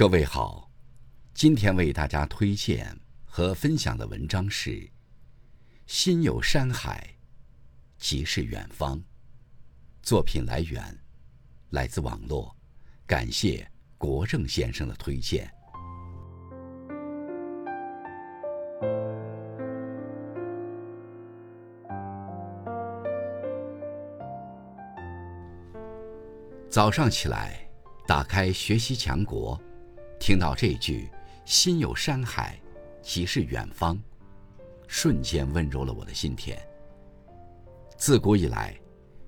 各位好，今天为大家推荐和分享的文章是《心有山海，即是远方》。作品来源来自网络，感谢国正先生的推荐。早上起来，打开学习强国，听到这句“心有山海，即是远方”，瞬间温柔了我的心田。自古以来，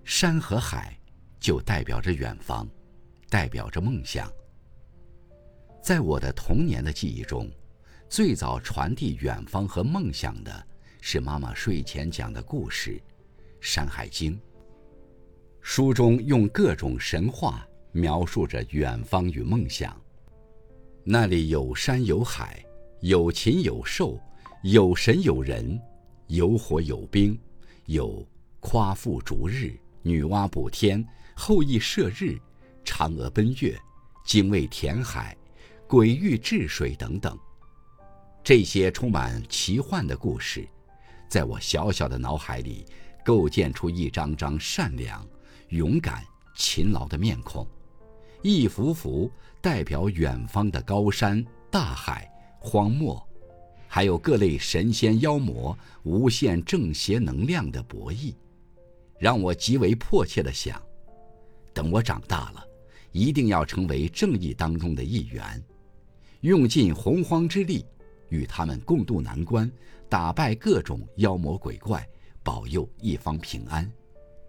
山和海就代表着远方，代表着梦想。在我的童年的记忆中，最早传递远方和梦想的是妈妈睡前讲的故事《山海经》。书中用各种神话描述着远方与梦想。那里有山有海，有禽有兽，有神有人，有火有冰，有夸父逐日、女娲补天、后羿射日、嫦娥奔月、精卫填海、鬼域治水等等。这些充满奇幻的故事，在我小小的脑海里构建出一张张善良。勇敢、勤劳的面孔，一幅幅代表远方的高山、大海、荒漠，还有各类神仙妖魔无限正邪能量的博弈，让我极为迫切的想：等我长大了，一定要成为正义当中的一员，用尽洪荒之力，与他们共度难关，打败各种妖魔鬼怪，保佑一方平安。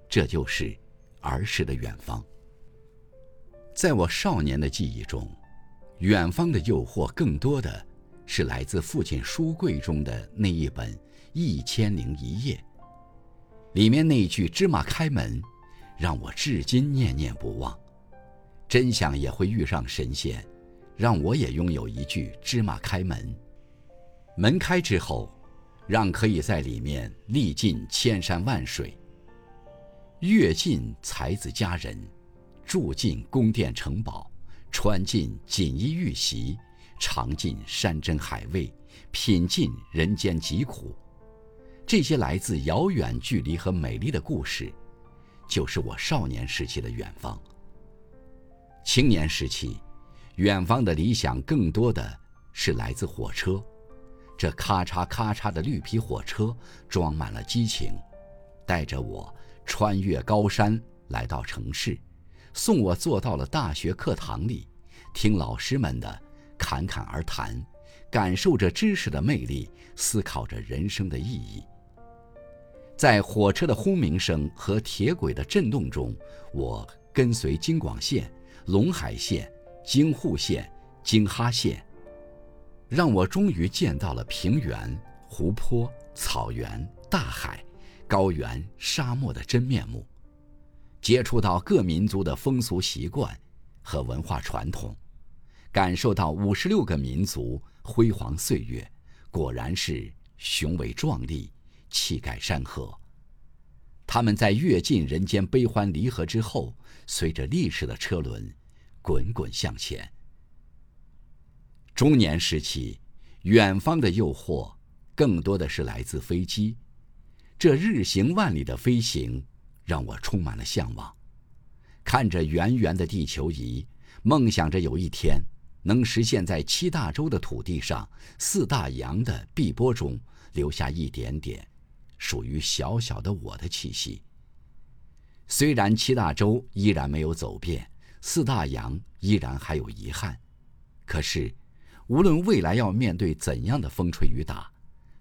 这就是。儿时的远方，在我少年的记忆中，远方的诱惑更多的是来自父亲书柜中的那一本《一千零一夜》，里面那句“芝麻开门”，让我至今念念不忘。真想也会遇上神仙，让我也拥有一句“芝麻开门”。门开之后，让可以在里面历尽千山万水。阅尽才子佳人，住进宫殿城堡，穿进锦衣玉席，尝尽山珍海味，品尽人间疾苦。这些来自遥远距离和美丽的故事，就是我少年时期的远方。青年时期，远方的理想更多的是来自火车，这咔嚓咔嚓的绿皮火车装满了激情，带着我。穿越高山来到城市，送我坐到了大学课堂里，听老师们的侃侃而谈，感受着知识的魅力，思考着人生的意义。在火车的轰鸣声和铁轨的震动中，我跟随京广线、陇海线、京沪线、京哈线，让我终于见到了平原、湖泊、草原、大海。高原、沙漠的真面目，接触到各民族的风俗习惯和文化传统，感受到五十六个民族辉煌岁月，果然是雄伟壮丽、气盖山河。他们在阅尽人间悲欢离合之后，随着历史的车轮滚滚向前。中年时期，远方的诱惑更多的是来自飞机。这日行万里的飞行，让我充满了向往。看着圆圆的地球仪，梦想着有一天能实现，在七大洲的土地上，四大洋的碧波中留下一点点属于小小的我的气息。虽然七大洲依然没有走遍，四大洋依然还有遗憾，可是，无论未来要面对怎样的风吹雨打。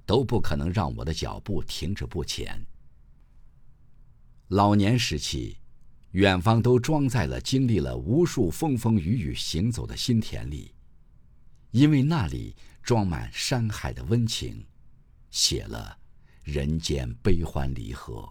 都不可能让我的脚步停止不前。老年时期，远方都装在了经历了无数风风雨雨行走的心田里，因为那里装满山海的温情，写了人间悲欢离合。